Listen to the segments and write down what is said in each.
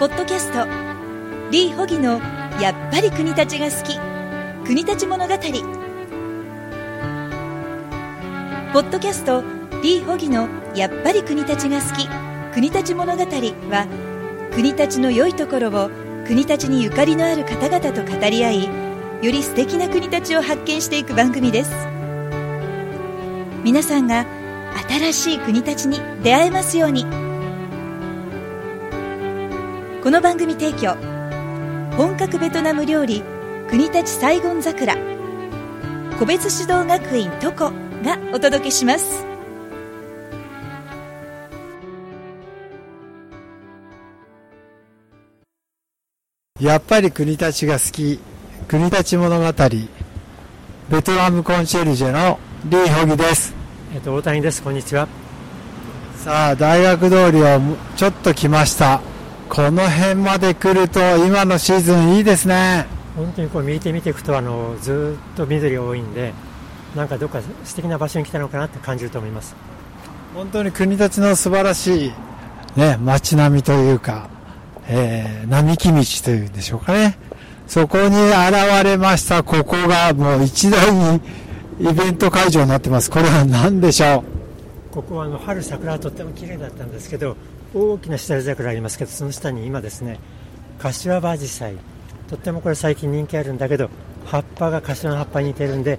ポッドキャスト。リー・ホギのやっぱり国立が好き。国立物語。ポッドキャストリー・ホギのやっぱり国立が好き。国立物語は国立の良いところを国立にゆかりのある方々と語り合いより素敵な国立を発見していく番組です。皆さんが新しい国立に出会えますように。この番組提供本格ベトナム料理国立サイゴン桜。個別指導学院トコがお届けします。やっぱり国立が好き国立物語ベトナムコンシェルジェのリー・ホギです。えっと大谷です。こんにちは。さあ大学通りをちょっと来ましたこの辺まで来ると今のシーズンいいですね本当にこう見て見ていくとあのずっと緑多いんでなんかどっか素敵な場所に来たのかなって感じると思います本当に国立の素晴らしいね街並みというかえー、並木道というんでしょうかね。そこに現れました、ここがもう一大にイベント会場になってます。これは何でしょう？ここはあの春桜はとっても綺麗だったんですけど、大きなシダレ桜ありますけど、その下に今ですね、柏葉アジサイ。とってもこれ最近人気あるんだけど、葉っぱが柏の葉っぱに似てるんで、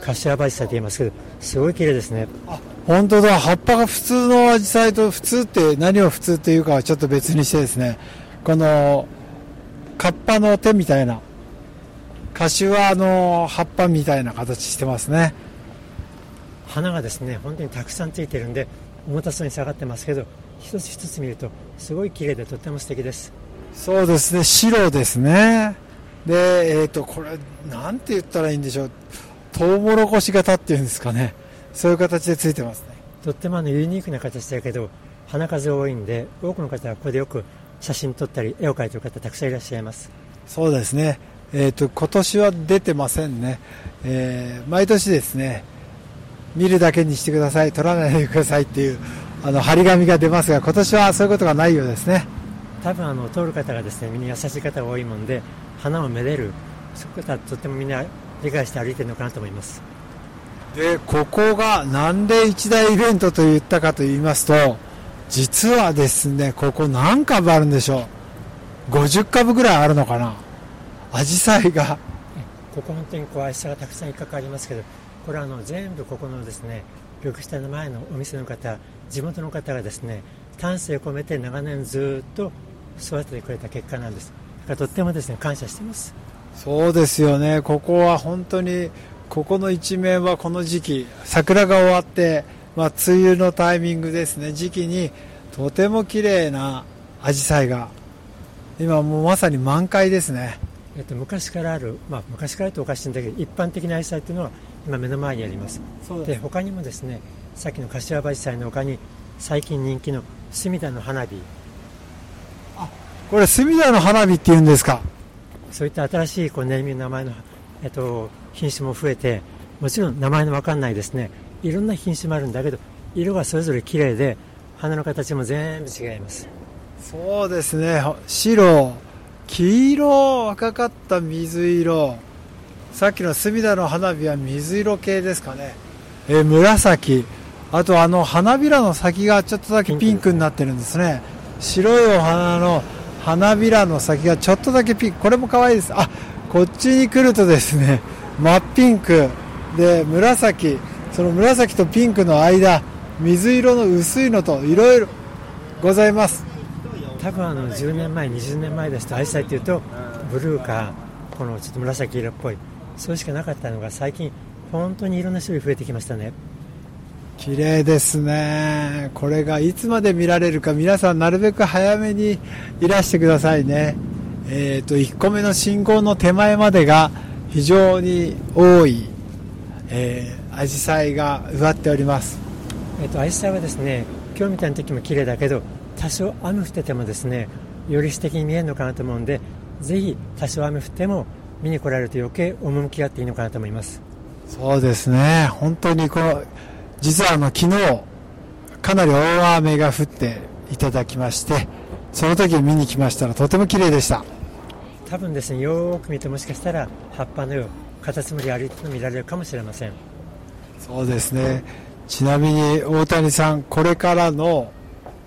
柏葉アジサイと言いますけど、すごい綺麗ですね。あ、本当だ。葉っぱが普通のアジサイと普通って何を普通っていうかはちょっと別にしてですね、このカッパの手みたいな柏の葉っぱみたいな形してますね花がですね本当にたくさんついてるんで重たそうに下がってますけど一つ一つ見るとすごい綺麗でとっても素敵です。そうですね。白ですね。でえっ、ー、とこれなんて言ったらいいんでしょう。トウモロコシ型っていうんですかね。そういう形でついてますね。とってもあのユニークな形だけど花数多いんで多くの方はここでよく写真撮ったり絵を描いてる方たくさんいらっしゃいます。そうですね、えーと、今年は出てませんね、えー、毎年ですね。見るだけにしてください。撮らないでくださいっていうあの張り紙が出ますが今年はそういうことがないようですね多分あの通る方がですねみんな優しい方が多いもんで花をめでるそういう方はとってもみんな理解して歩いてるのかなと思いますでここがなんで一大イベントと言ったかと言いますと実はですね、ここ何株あるんでしょう。50株ぐらいあるのかな。アジサイが。ここ本当にこう、アジサイがたくさん一角ありますけど、これはあの全部ここのですね、緑地の前のお店の方、地元の方がですね、丹精を込めて長年ずっと育ててくれた結果なんです。だからとってもですね、感謝しています。そうですよね。ここは本当に、ここの一面はこの時期、桜が終わって、まあ、梅雨のタイミングですね、時期にとても綺麗なアジサイが、今もうまさに満開ですね。えっと、昔からある、まあ、昔からとおかしいんだけど、一般的なアジサイというのは今目の前にあります。で他にもですね、さっきの柏葉アジサイの他に、最近人気の隅田の花火。あ、これ隅田の花火って言うんですか？そういった新しいこうネーミング名前の、えっと、品種も増えて、もちろん名前の分かんないですね、いろんな品種もあるんだけど色がそれぞれ綺麗で花の形も全部違います。そうですね。白黄色赤かった水色さっきの隅田の花火は水色系ですかね。え紫。あとあの花びらの先がちょっとだけピンクになってるんですね。白いお花の花びらの先がちょっとだけピンク。これも可愛いです。あこっちに来るとですね真っピンク。で紫。その紫とピンクの間水色の薄いのといろいろございます。多分あの10年前20年前ですとアジサイっていうとブルーかこのちょっと紫色っぽいそれしかなかったのが最近本当にいろんな種類増えてきましたね。綺麗ですね。これがいつまで見られるか皆さんなるべく早めにいらしてくださいね。えっ、ー、と1個目の信号の手前までが非常に多い、えーアジサイが植わっております。えっと、アジサイはですね、今日みたいな時も綺麗だけど、多少雨降っててもですね、より素敵に見えるのかなと思うんで、ぜひ多少雨降っても見に来られると余計趣があっていいのかなと思います。そうですね、本当にこの、実はあの昨日、かなり大雨が降っていただきまして、その時見に来ましたらとても綺麗でした。多分ですねよーく見てもしかしたら葉っぱのカタツムリ歩いての見られるかもしれません。そうですね。ちなみに大谷さんこれからの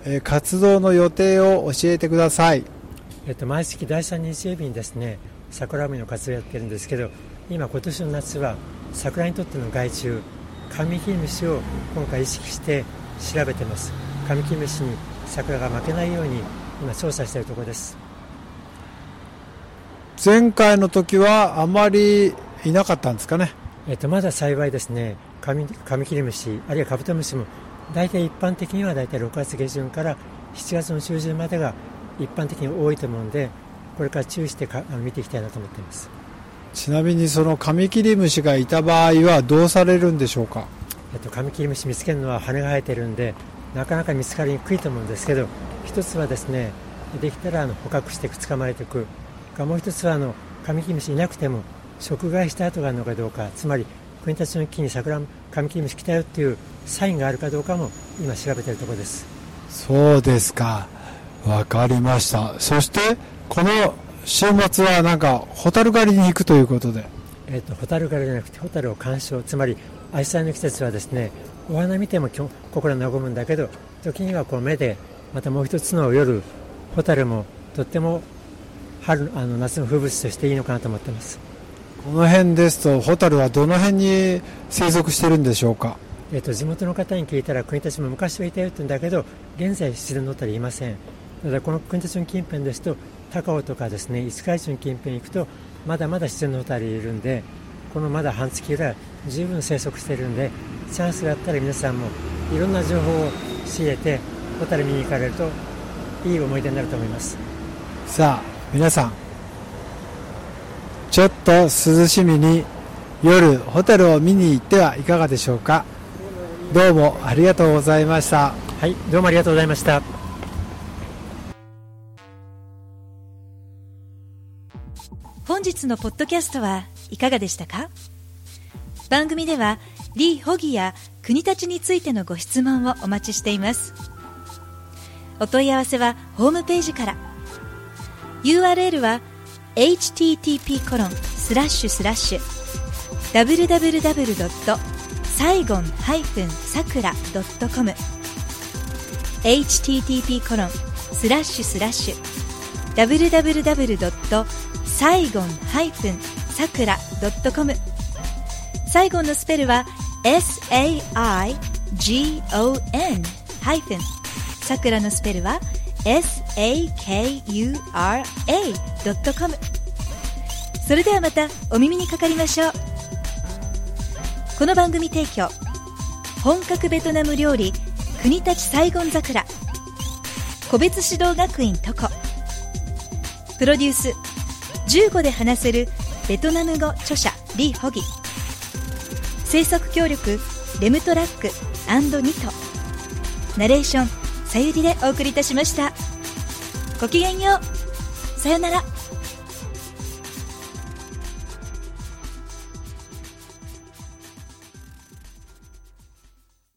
え活動の予定を教えてください、えっと、毎月第3日曜日にですね桜見の活動をやってるんですけど今今年の夏は桜にとっての害虫カミキリムシを今回意識して調べてます。カミキリムシに桜が負けないように今調査しているところです。前回の時はあまりいなかったんですかね？えっと、まだ幸いですね。カミカミキリムシあるいはカブトムシも大体一般的には大体6月下旬から7月の中旬までが一般的に多いと思うのでこれから注意してか見ていきたいなと思っています。ちなみにそのカミキリムシがいた場合はどうされるんでしょうか、えっと、カミキリムシ見つけるのは羽が生えてるんでなかなか見つかりにくいと思うんですけど一つはですねできたらあの捕獲して捕まえていく。かもう一つはあのカミキリムシいなくても食害した跡があるのかどうかつまり国立の木に桜カミキリムシ来たよっていうサインがあるかどうかも今調べているところです。そうですか。わかりました。そしてこの週末はなんかホタル狩りに行くということで。えっ、とホタル狩りじゃなくてホタルを鑑賞。つまりアジサイの季節はですねお花見ても心和むんだけど時にはこう目でまたもう一つの夜ホタルもとっても春あの夏の風物詩としていいのかなと思ってます。この辺ですとホタルはどの辺に生息してるんでしょうか？えーと、地元の方に聞いたら国立も昔はいたよって言うんだけど現在自然のたりいませんただこの国立の近辺ですと高尾とかですね五日市の近辺に行くとまだまだ自然のホタルいるんでこのまだ半月ぐらい十分生息しているんでチャンスがあったら皆さんもいろんな情報を仕入れてホタル見に行かれるといい思い出になると思います。さあ皆さんちょっと涼しみに夜ホテルを見に行ってはいかがでしょうか？どうもありがとうございました。はいどうもありがとうございました本日のポッドキャストはいかがでしたか？番組ではリー・ホギや国立についてのご質問をお待ちしていますお問い合わせはホームページから URL は http コロンスラッシュスラッシュ www. サイゴンさくら .com http コロンスラッシュスラッシュ www. サイゴンさくら .com サイゴンのスペルは SAIGON ハイフン。さくらのスペルは SAKURA.com それではまたお耳にかかりましょう。この番組提供本格ベトナム料理国立サイゴン桜。個別指導学院トコプロデュース15で話せるベトナム語著者リー・ホギ。制作協力レムトラックニト。ナレーションさゆりでお送りいたしました。ごきげんよう。さよなら。